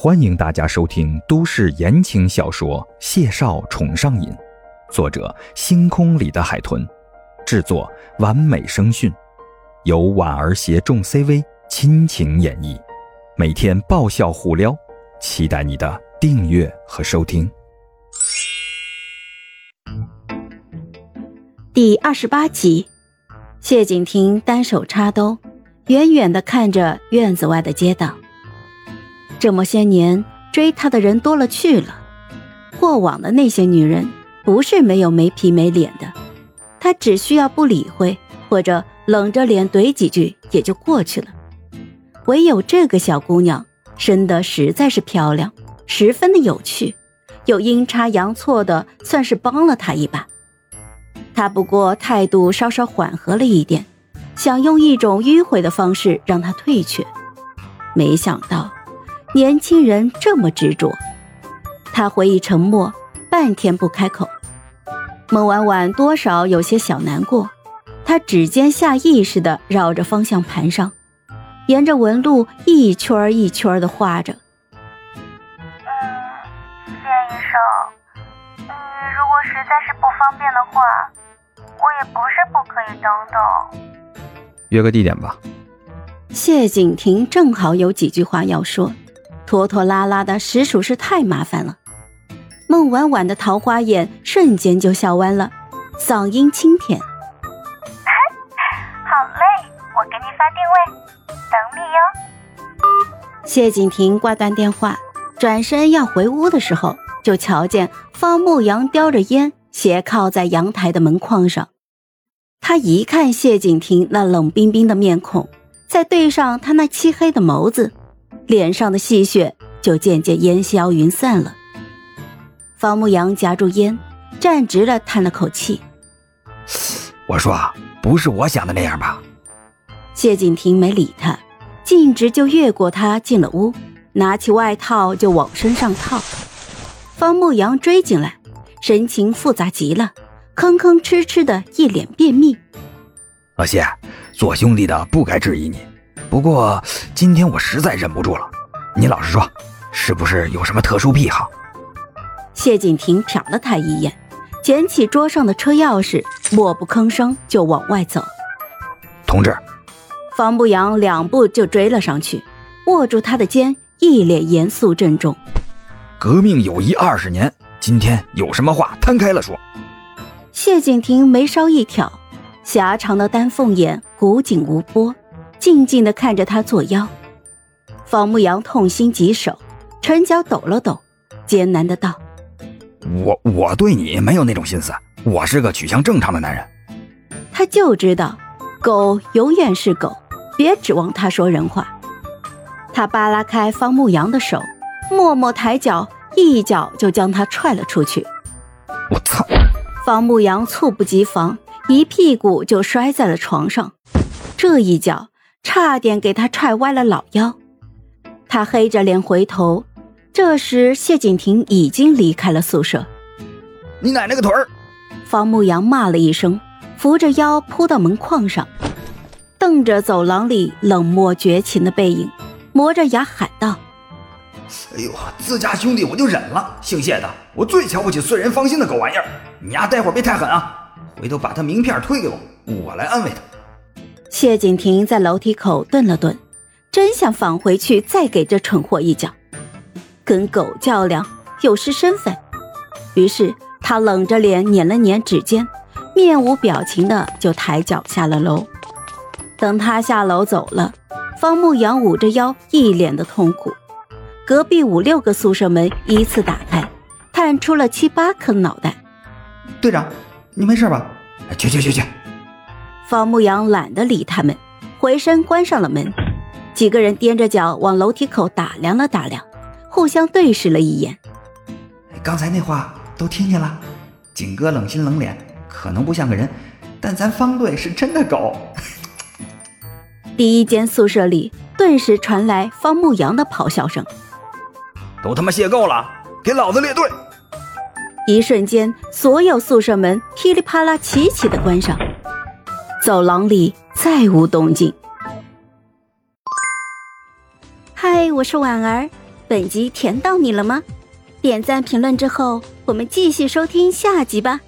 欢迎大家收听都市言情小说《谢少宠上瘾》，作者：星空里的海豚，制作：完美声讯，由婉儿携众 CV 亲情演绎，每天爆笑互撩，期待你的订阅和收听。第二十八集，谢景亭单手插兜，远远的看着院子外的街道。这么些年，追他的人多了去了。过往的那些女人，不是没有没皮没脸的，他只需要不理会，或者冷着脸怼几句，也就过去了。唯有这个小姑娘，生得实在是漂亮，十分的有趣，又阴差阳错的算是帮了他一把。他不过态度稍稍缓和了一点，想用一种迂回的方式让他退却，没想到。年轻人这么执着，他回忆沉默，半天不开口。孟婉婉多少有些小难过，她指尖下意识地绕着方向盘上，沿着纹路一圈一圈地画着。嗯，谢医生，你如果实在是不方便的话，我也不是不可以等等。约个地点吧。谢景亭正好有几句话要说。拖拖拉拉的，实属是太麻烦了。孟婉婉的桃花眼瞬间就笑弯了，嗓音清甜：“ 好嘞，我给你发定位，等你哟。”谢景亭挂断电话，转身要回屋的时候，就瞧见方牧阳叼着烟，斜靠在阳台的门框上。他一看谢景亭那冷冰冰的面孔，再对上他那漆黑的眸子。脸上的戏谑就渐渐烟消云散了。方牧阳夹住烟，站直了，叹了口气：“我说，不是我想的那样吧？”谢景亭没理他，径直就越过他进了屋，拿起外套就往身上套。方牧阳追进来，神情复杂极了，吭吭哧哧的一脸便秘。老谢，做兄弟的不该质疑你。不过今天我实在忍不住了，你老实说，是不是有什么特殊癖好？谢景亭瞟了他一眼，捡起桌上的车钥匙，默不吭声就往外走。同志，方不阳两步就追了上去，握住他的肩，一脸严肃郑重。革命友谊二十年，今天有什么话摊开了说。谢景亭眉梢一挑，狭长的丹凤眼古井无波。静静的看着他作妖，方牧阳痛心疾首，唇角抖了抖，艰难的道：“我我对你没有那种心思，我是个取向正常的男人。”他就知道，狗永远是狗，别指望他说人话。他扒拉开方牧阳的手，默默抬脚，一脚就将他踹了出去。我操！方牧阳猝不及防，一屁股就摔在了床上，这一脚。差点给他踹歪了老腰，他黑着脸回头，这时谢景亭已经离开了宿舍。你奶奶个腿儿！方牧阳骂了一声，扶着腰扑到门框上，瞪着走廊里冷漠绝情的背影，磨着牙喊道：“哎呦，自家兄弟我就忍了，姓谢的，我最瞧不起碎人芳心的狗玩意儿。你丫待会儿别太狠啊，回头把他名片推给我，我来安慰他。”谢景亭在楼梯口顿了顿，真想返回去再给这蠢货一脚。跟狗较量有失身份，于是他冷着脸捻了捻指尖，面无表情的就抬脚下了楼。等他下楼走了，方牧阳捂着腰，一脸的痛苦。隔壁五六个宿舍门依次打开，探出了七八颗脑袋。队长，你没事吧？去去去去。方牧阳懒得理他们，回身关上了门。几个人踮着脚往楼梯口打量了打量，互相对视了一眼。刚才那话都听见了？景哥冷心冷脸，可能不像个人，但咱方队是真的狗。第一间宿舍里顿时传来方牧阳的咆哮声：“都他妈谢够了，给老子列队！”一瞬间，所有宿舍门噼里啪啦齐齐的关上。走廊里再无动静。嗨，我是婉儿，本集甜到你了吗？点赞评论之后，我们继续收听下集吧。